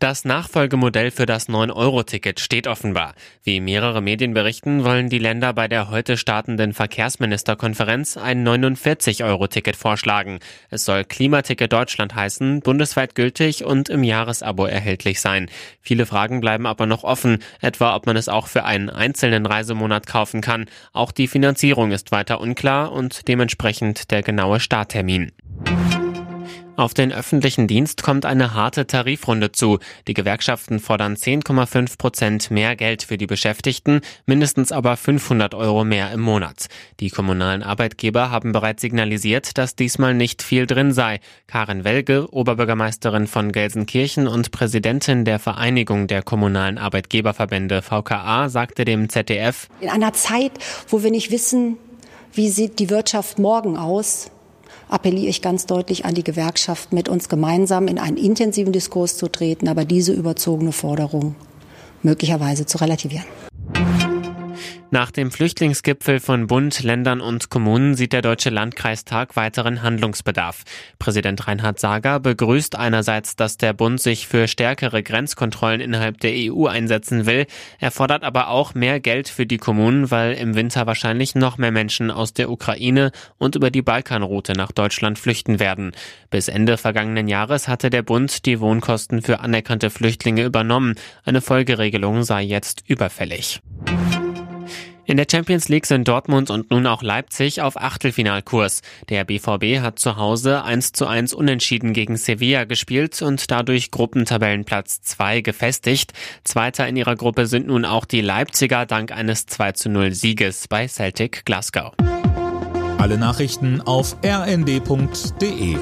Das Nachfolgemodell für das 9-Euro-Ticket steht offenbar. Wie mehrere Medien berichten, wollen die Länder bei der heute startenden Verkehrsministerkonferenz ein 49-Euro-Ticket vorschlagen. Es soll Klimaticket Deutschland heißen, bundesweit gültig und im Jahresabo erhältlich sein. Viele Fragen bleiben aber noch offen, etwa ob man es auch für einen einzelnen Reisemonat kaufen kann. Auch die Finanzierung ist weiter unklar und dementsprechend der genaue Starttermin. Auf den öffentlichen Dienst kommt eine harte Tarifrunde zu. Die Gewerkschaften fordern 10,5 Prozent mehr Geld für die Beschäftigten, mindestens aber 500 Euro mehr im Monat. Die kommunalen Arbeitgeber haben bereits signalisiert, dass diesmal nicht viel drin sei. Karin Welge, Oberbürgermeisterin von Gelsenkirchen und Präsidentin der Vereinigung der kommunalen Arbeitgeberverbände VKA, sagte dem ZDF, In einer Zeit, wo wir nicht wissen, wie sieht die Wirtschaft morgen aus, appelliere ich ganz deutlich an die Gewerkschaft, mit uns gemeinsam in einen intensiven Diskurs zu treten, aber diese überzogene Forderung möglicherweise zu relativieren. Nach dem Flüchtlingsgipfel von Bund, Ländern und Kommunen sieht der Deutsche Landkreistag weiteren Handlungsbedarf. Präsident Reinhard Sager begrüßt einerseits, dass der Bund sich für stärkere Grenzkontrollen innerhalb der EU einsetzen will. Er fordert aber auch mehr Geld für die Kommunen, weil im Winter wahrscheinlich noch mehr Menschen aus der Ukraine und über die Balkanroute nach Deutschland flüchten werden. Bis Ende vergangenen Jahres hatte der Bund die Wohnkosten für anerkannte Flüchtlinge übernommen. Eine Folgeregelung sei jetzt überfällig. In der Champions League sind Dortmund und nun auch Leipzig auf Achtelfinalkurs. Der BVB hat zu Hause 1 zu 1 unentschieden gegen Sevilla gespielt und dadurch Gruppentabellenplatz 2 gefestigt. Zweiter in ihrer Gruppe sind nun auch die Leipziger dank eines 2 zu 0 Sieges bei Celtic Glasgow. Alle Nachrichten auf rnd.de